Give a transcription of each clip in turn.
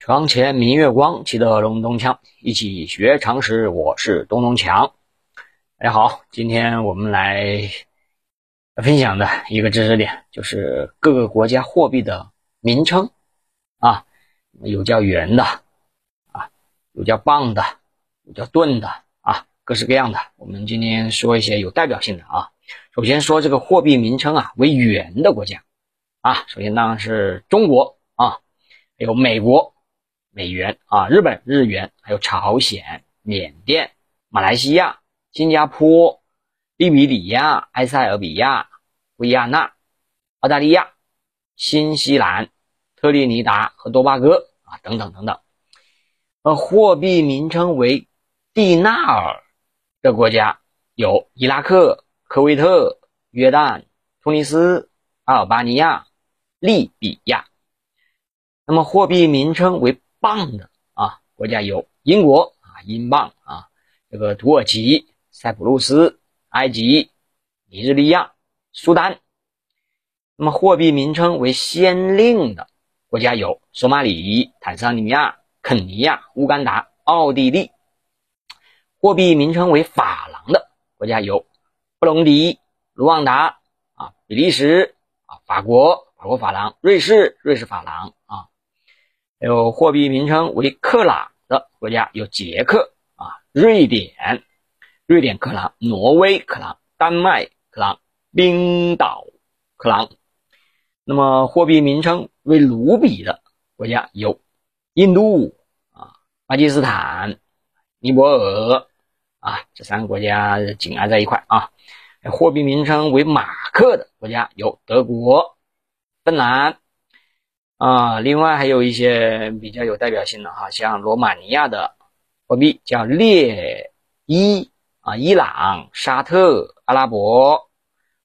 床前明月光，记得隆咚锵。一起学常识，我是东东强。大家好，今天我们来分享的一个知识点，就是各个国家货币的名称啊，有叫元的啊，有叫磅的，有叫盾的啊，各式各样的。我们今天说一些有代表性的啊。首先说这个货币名称啊为元的国家啊，首先当然是中国啊，还有美国。美元啊，日本日元，还有朝鲜、缅甸、马来西亚、新加坡、利比里亚、埃塞俄比亚、维亚纳、澳大利亚、新西兰、特立尼达和多巴哥啊，等等等等。呃，货币名称为蒂纳尔的国家有伊拉克、科威特、约旦、突尼斯、阿尔巴尼亚、利比亚。那么货币名称为镑的啊，国家有英国啊，英镑啊，这个土耳其、塞浦路斯、埃及、尼日利亚、苏丹。那么货币名称为先令的国家有索马里、坦桑尼亚、肯尼亚、乌干达、奥地利。货币名称为法郎的国家有布隆迪、卢旺达啊，比利时啊，法国法国法郎、瑞士瑞士法郎啊。有货币名称为克朗的国家有捷克啊、瑞典、瑞典克朗、挪威克朗、丹麦克朗、冰岛克朗。那么货币名称为卢比的国家有印度啊、巴基斯坦、尼泊尔啊，这三个国家紧挨在一块啊。货币名称为马克的国家有德国、芬兰。啊，另外还有一些比较有代表性的哈，像罗马尼亚的货币叫列伊啊，伊朗、沙特、阿拉伯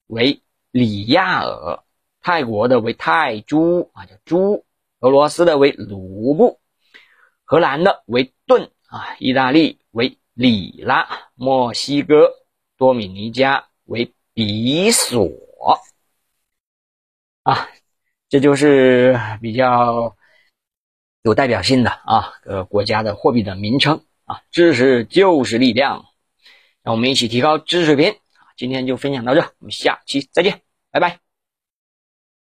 为里亚尔，泰国的为泰铢啊，叫铢，俄罗斯的为卢布，荷兰的为盾啊，意大利为里拉，墨西哥、多米尼加为比索啊。这就是比较有代表性的啊，呃国家的货币的名称啊。知识就是力量，让我们一起提高知识水平！今天就分享到这，我们下期再见，拜拜。